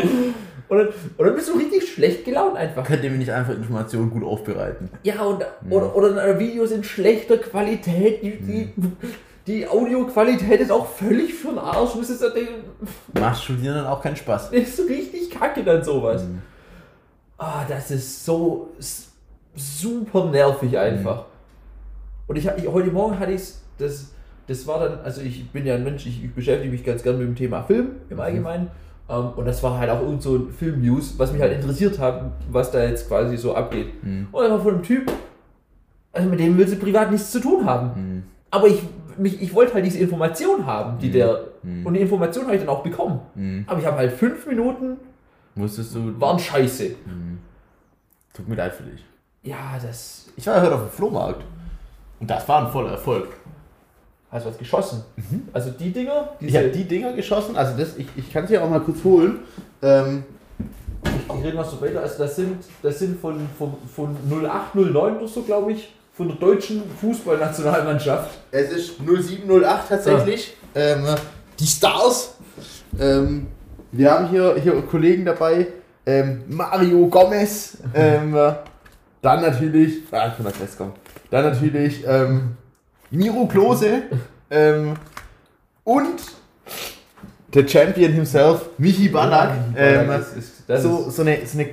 und dann bist du richtig schlecht gelaunt einfach. Könnt ihr mir nicht einfach Informationen gut aufbereiten? Ja, und, oder, oder dann Videos in schlechter Qualität. Die, die, die Audioqualität ist auch völlig für den Arsch. Das Macht Studieren dann auch keinen Spaß. ist richtig kacke dann sowas. Ah, das ist so super nervig einfach. Und ich, ich heute Morgen hatte ich das, das war dann, also ich bin ja ein Mensch, ich, ich beschäftige mich ganz gern mit dem Thema Film im Allgemeinen. Ähm, und das war halt auch irgend so ein Film-News, was mich halt interessiert hat, was da jetzt quasi so abgeht. Und dann war von einem Typ, also mit dem will sie privat nichts zu tun haben. Aber ich, mich, ich wollte halt diese Information haben, die der, und die Information habe ich dann auch bekommen. Aber ich habe halt fünf Minuten, Musstest du. waren scheiße. Tut mir leid für dich. Ja, das. Ich war heute auf dem Flohmarkt. Und das war ein voller Erfolg. Du was geschossen? Also die Dinger, Ich habe die Dinger geschossen, also das, ich, ich kann es ja auch mal kurz holen. Ähm, ich rede noch so weiter, also das sind, das sind von, von, von 0809 oder so, glaube ich, von der deutschen Fußballnationalmannschaft. es ist 0708 tatsächlich. Ähm, die Stars. Ähm, wir haben hier, hier Kollegen dabei. Ähm, Mario Gomez. (laughs) Ähm, dann natürlich. Ah, ich kann das festkommen. Dann natürlich ähm, Miro Klose. ähm, und der Champion himself, Michi Ballack. Ähm, das ist, das so, so, eine, so eine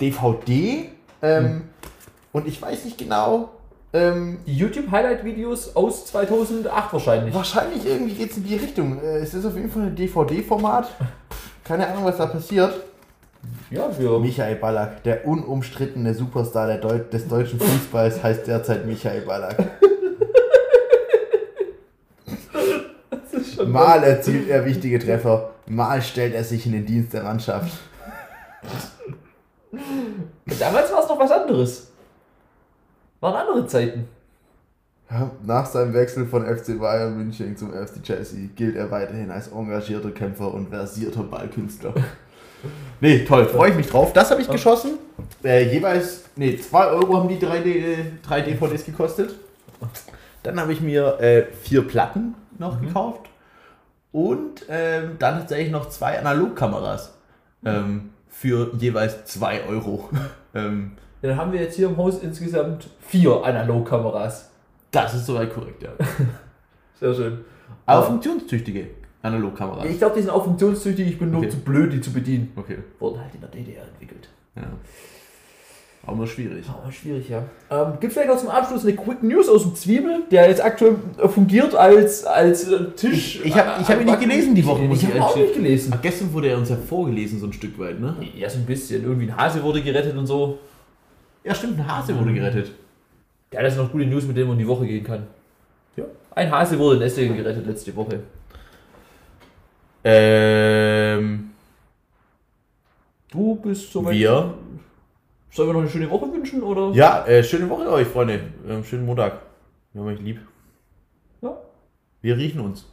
DVD. Ähm, Und ich weiß nicht genau. Ähm, die YouTube-Highlight-Videos aus 2008 wahrscheinlich. wahrscheinlich irgendwie geht es in die Richtung. Äh, es ist auf jeden Fall ein DVD-Format. Keine Ahnung, was da passiert. Ja, wir. Michael Ballack, der unumstrittene Superstar der Deu des deutschen Fußballs, (laughs) heißt derzeit Michael Ballack. Mal erzielt er wichtige Treffer, mal stellt er sich in den Dienst der Mannschaft. Damals war es noch was anderes. Waren andere Zeiten. Ja, Nach seinem Wechsel von FC Bayern München zum FC Chelsea gilt er weiterhin als engagierter Kämpfer und versierter Ballkünstler. Nee, toll, freue ich mich drauf. Das habe ich geschossen. Äh, jeweils, nee, 2 Euro haben die 3, D, 3 DVDs gekostet. Dann habe ich mir äh, vier Platten noch gekauft. Und ähm, dann tatsächlich noch zwei Analogkameras. Ähm, für jeweils 2 Euro. (laughs) ähm, Dann haben wir jetzt hier im Haus insgesamt vier Analogkameras. das ist soweit korrekt, ja. (laughs) Sehr schön. Aber Ja. funktionstüchtige Analogkameras. Ich glaube, die sind auch funktionstüchtig, ich bin nur Okay. zu blöd, die zu bedienen. Okay. Wurden halt in der DDR entwickelt. Ja. Aber schwierig. Aber schwierig, ja. Ähm, Gibt vielleicht noch zum Abschluss eine Quick News aus dem Zwiebel, der jetzt aktuell äh, fungiert als, als äh, Tisch. Ich- ich hab- ich hab ihn nicht gelesen die Woche, ich ich habe ihn auch nicht gelesen. Ach, gestern wurde er uns ja vorgelesen, so ein Stück weit, ne? Ja, so ein bisschen. Irgendwie ein Hase wurde gerettet und so. Ja, stimmt, ein Hase wurde gerettet. Ja, das sind noch gute News, mit denen man in die Woche gehen kann. Ja. Ein Hase wurde in Esslingen gerettet letzte Woche. Ähm, Du bist soweit. wir. Sollen wir noch eine schöne Woche wünschen, oder? Ja, äh, schöne Woche euch, Freunde. Ähm, schönen Montag. Wir haben euch lieb. Ja. Wir riechen uns.